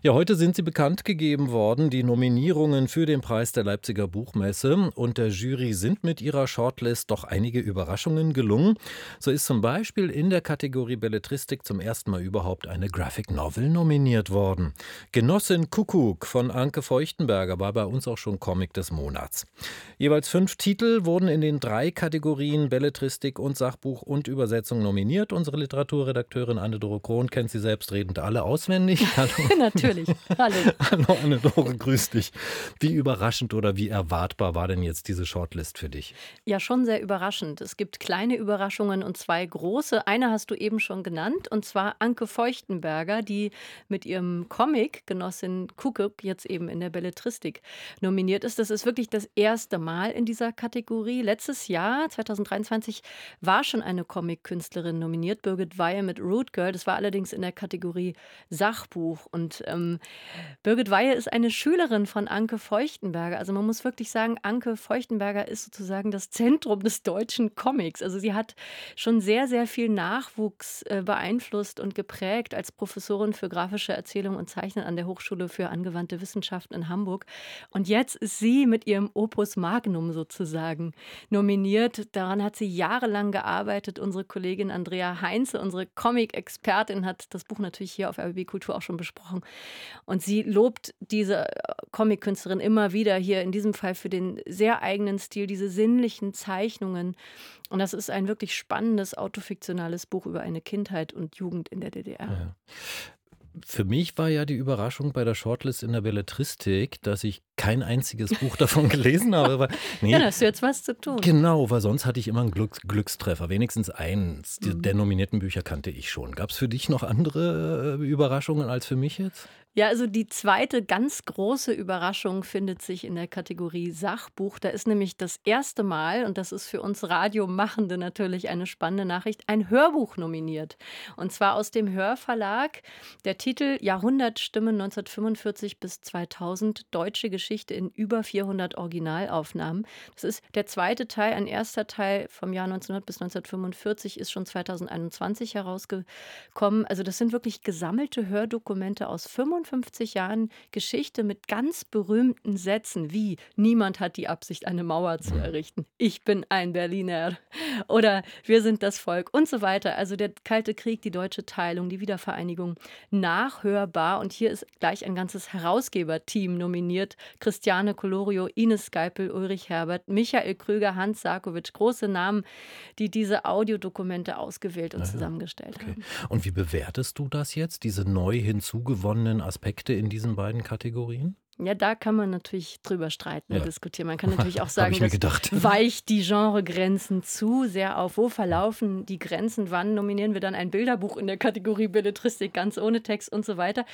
Ja, heute sind sie bekannt gegeben worden, die Nominierungen für den Preis der Leipziger Buchmesse. Und der Jury sind mit ihrer Shortlist doch einige Überraschungen gelungen. So ist zum Beispiel in der Kategorie Belletristik zum ersten Mal überhaupt eine Graphic Novel nominiert worden. Genossin Kuckuck von Anke Feuchtenberger war bei uns auch schon Comic des Monats. Jeweils fünf Titel wurden in den drei Kategorien Belletristik und Sachbuch und Übersetzung nominiert. Unsere Literaturredakteurin Anne-Doro Krohn kennt sie selbstredend alle auswendig. Hallo. Natürlich natürlich. Hallo. Hallo Anne-Dore, grüß dich. Wie überraschend oder wie erwartbar war denn jetzt diese Shortlist für dich? Ja, schon sehr überraschend. Es gibt kleine Überraschungen und zwei große. Eine hast du eben schon genannt, und zwar Anke Feuchtenberger, die mit ihrem Comic Genossin Kuckuck jetzt eben in der Belletristik nominiert ist. Das ist wirklich das erste Mal in dieser Kategorie. Letztes Jahr, 2023, war schon eine Comic-Künstlerin nominiert, Birgit Weihe mit Root Girl. Das war allerdings in der Kategorie Sachbuch. Und ähm, Birgit Weihe ist eine Schülerin von Anke Feuchtenberger. Also man muss wirklich sagen, Anke Feuchtenberger ist sozusagen das Zentrum des deutschen Comics. Also sie hat schon sehr, sehr viel Nachwuchs äh, beeinflusst und geprägt als Professorin für grafische Erzählung und Zeichnen an der Hochschule für angewandte Wissenschaften in Hamburg. Und jetzt ist sie mit ihrem Opus Magnum sozusagen nominiert. Daran hat sie jahrelang gearbeitet. Unsere Kollegin Andrea Heinze, unsere Comic-Expertin, hat das Buch natürlich hier auf RBB Kultur auch schon besprochen. Und sie lobt diese äh, Comic-Künstlerin immer wieder hier in diesem Fall für den sehr eigenen Stil, diese sinnlichen Zeichnungen. Und das ist ein wirklich spannendes autofiktionales Buch über eine Kindheit und Jugend in der DDR. Ja. Für mich war ja die Überraschung bei der Shortlist in der Belletristik, dass ich kein einziges Buch davon gelesen habe. Aber nee, ja, da hast du jetzt was zu tun. Genau, weil sonst hatte ich immer einen Glücks Glückstreffer. Wenigstens eins mhm. der nominierten Bücher kannte ich schon. Gab es für dich noch andere äh, Überraschungen als für mich jetzt? Ja, also die zweite ganz große Überraschung findet sich in der Kategorie Sachbuch. Da ist nämlich das erste Mal, und das ist für uns Radiomachende natürlich eine spannende Nachricht, ein Hörbuch nominiert. Und zwar aus dem Hörverlag. Der Titel Jahrhundertstimmen 1945 bis 2000, deutsche Geschichte in über 400 Originalaufnahmen. Das ist der zweite Teil. Ein erster Teil vom Jahr 1900 bis 1945 ist schon 2021 herausgekommen. Also das sind wirklich gesammelte Hördokumente aus 45 55 Jahren Geschichte mit ganz berühmten Sätzen wie Niemand hat die Absicht, eine Mauer zu errichten. Ich bin ein Berliner. Oder wir sind das Volk und so weiter. Also der Kalte Krieg, die deutsche Teilung, die Wiedervereinigung. Nachhörbar. Und hier ist gleich ein ganzes Herausgeberteam nominiert. Christiane Colorio, Ines Skeipel, Ulrich Herbert, Michael Krüger, Hans Sarkovic. Große Namen, die diese Audiodokumente ausgewählt und ja, zusammengestellt okay. haben. Und wie bewertest du das jetzt, diese neu hinzugewonnenen Aspekte in diesen beiden Kategorien? Ja, da kann man natürlich drüber streiten und ja. diskutieren. Man kann natürlich auch sagen, das weicht die Genregrenzen zu sehr auf. Wo verlaufen die Grenzen? Wann nominieren wir dann ein Bilderbuch in der Kategorie Belletristik ganz ohne Text und so weiter?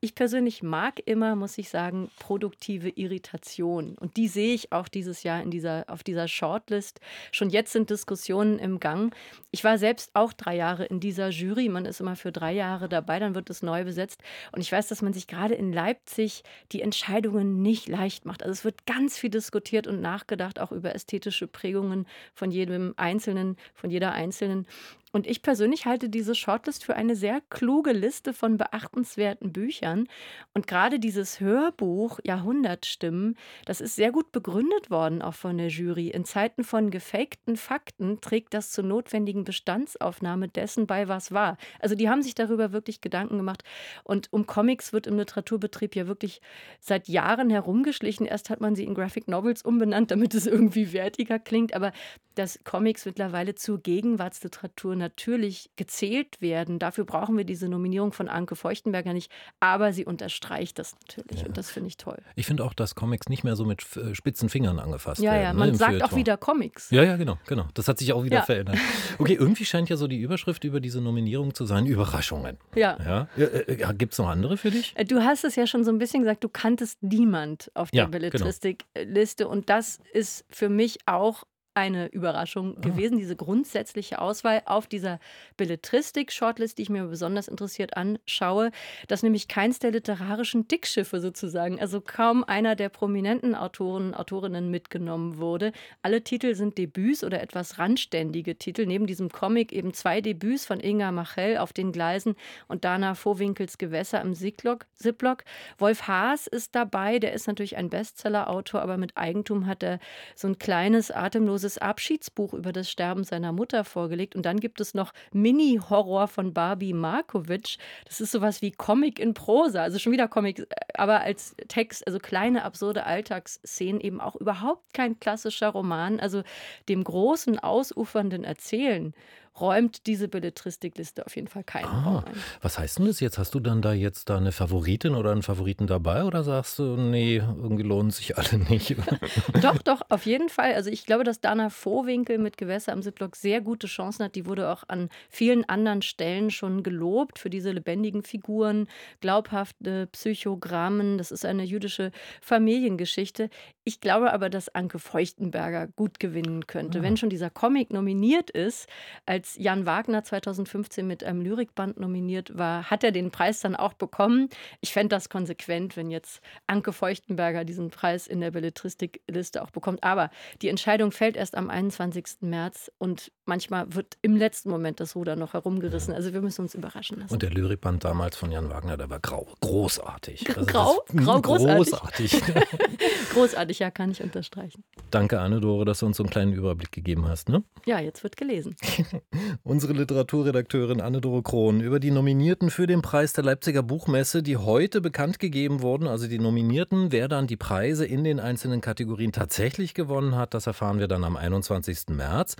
Ich persönlich mag immer, muss ich sagen, produktive Irritation. Und die sehe ich auch dieses Jahr in dieser, auf dieser Shortlist. Schon jetzt sind Diskussionen im Gang. Ich war selbst auch drei Jahre in dieser Jury. Man ist immer für drei Jahre dabei, dann wird es neu besetzt. Und ich weiß, dass man sich gerade in Leipzig die Entscheidung Entscheidungen nicht leicht macht. Also es wird ganz viel diskutiert und nachgedacht, auch über ästhetische Prägungen von jedem Einzelnen, von jeder Einzelnen. Und ich persönlich halte diese Shortlist für eine sehr kluge Liste von beachtenswerten Büchern. Und gerade dieses Hörbuch Jahrhundertstimmen, das ist sehr gut begründet worden, auch von der Jury. In Zeiten von gefakten Fakten trägt das zur notwendigen Bestandsaufnahme dessen bei, was war. Also die haben sich darüber wirklich Gedanken gemacht. Und um Comics wird im Literaturbetrieb ja wirklich seit Jahren herumgeschlichen. Erst hat man sie in Graphic Novels umbenannt, damit es irgendwie wertiger klingt. Aber dass Comics mittlerweile zur Gegenwartsliteratur natürlich gezählt werden. Dafür brauchen wir diese Nominierung von Anke Feuchtenberger nicht, aber sie unterstreicht das natürlich ja. und das finde ich toll. Ich finde auch, dass Comics nicht mehr so mit äh, spitzen Fingern angefasst ja, werden. Ja, man ne, sagt auch wieder Comics. Ja, ja, genau, genau. Das hat sich auch wieder ja. verändert. Okay, irgendwie scheint ja so die Überschrift über diese Nominierung zu sein, Überraschungen. Ja. ja? Äh, äh, Gibt es noch andere für dich? Du hast es ja schon so ein bisschen gesagt, du kanntest niemand auf der genau. Belletristikliste genau. und das ist für mich auch eine Überraschung ah. gewesen, diese grundsätzliche Auswahl auf dieser Belletristik-Shortlist, die ich mir besonders interessiert anschaue, dass nämlich keins der literarischen Dickschiffe sozusagen, also kaum einer der prominenten Autoren, Autorinnen mitgenommen wurde. Alle Titel sind Debüts oder etwas randständige Titel. Neben diesem Comic eben zwei Debüts von Inga Machel auf den Gleisen und Dana Vohwinkels Gewässer im Ziploc. Wolf Haas ist dabei, der ist natürlich ein Bestseller-Autor, aber mit Eigentum hat er so ein kleines, atemloses Abschiedsbuch über das Sterben seiner Mutter vorgelegt. Und dann gibt es noch Mini-Horror von Barbie Markovic. Das ist sowas wie Comic in Prosa, also schon wieder Comic, aber als Text, also kleine, absurde Alltagsszenen, eben auch überhaupt kein klassischer Roman, also dem großen, ausufernden Erzählen räumt diese Belletristikliste auf jeden Fall keinen ah, Raum ein. Was heißt denn das jetzt? Hast du dann da jetzt da eine Favoritin oder einen Favoriten dabei oder sagst du, nee, irgendwie lohnen sich alle nicht? doch, doch, auf jeden Fall. Also ich glaube, dass Dana Vohwinkel mit Gewässer am Sittblock sehr gute Chancen hat. Die wurde auch an vielen anderen Stellen schon gelobt für diese lebendigen Figuren, glaubhafte Psychogrammen. Das ist eine jüdische Familiengeschichte. Ich glaube aber, dass Anke Feuchtenberger gut gewinnen könnte. Ja. Ah. Wenn schon dieser Comic nominiert ist als als Jan Wagner 2015 mit einem Lyrikband nominiert war, hat er den Preis dann auch bekommen. Ich fände das konsequent, wenn jetzt Anke Feuchtenberger diesen Preis in der Belletristikliste auch bekommt. Aber die Entscheidung fällt erst am 21. März und manchmal wird im letzten Moment das Ruder noch herumgerissen. Also wir müssen uns überraschen lassen. Und der Lyrikband damals von Jan Wagner, der war grau, großartig. Also grau? Grau, großartig. Großartig. großartig, ja, kann ich unterstreichen. Danke, Anne-Dore, dass du uns so einen kleinen Überblick gegeben hast. Ne? Ja, jetzt wird gelesen. Unsere Literaturredakteurin Anne-Dore Krohn über die Nominierten für den Preis der Leipziger Buchmesse, die heute bekannt gegeben wurden. Also die Nominierten, wer dann die Preise in den einzelnen Kategorien tatsächlich gewonnen hat, das erfahren wir dann am 21. März.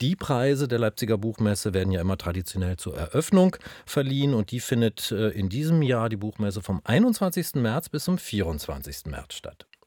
Die Preise der Leipziger Buchmesse werden ja immer traditionell zur Eröffnung verliehen und die findet äh, in diesem Jahr die Buchmesse vom 21. März bis zum 24. März statt.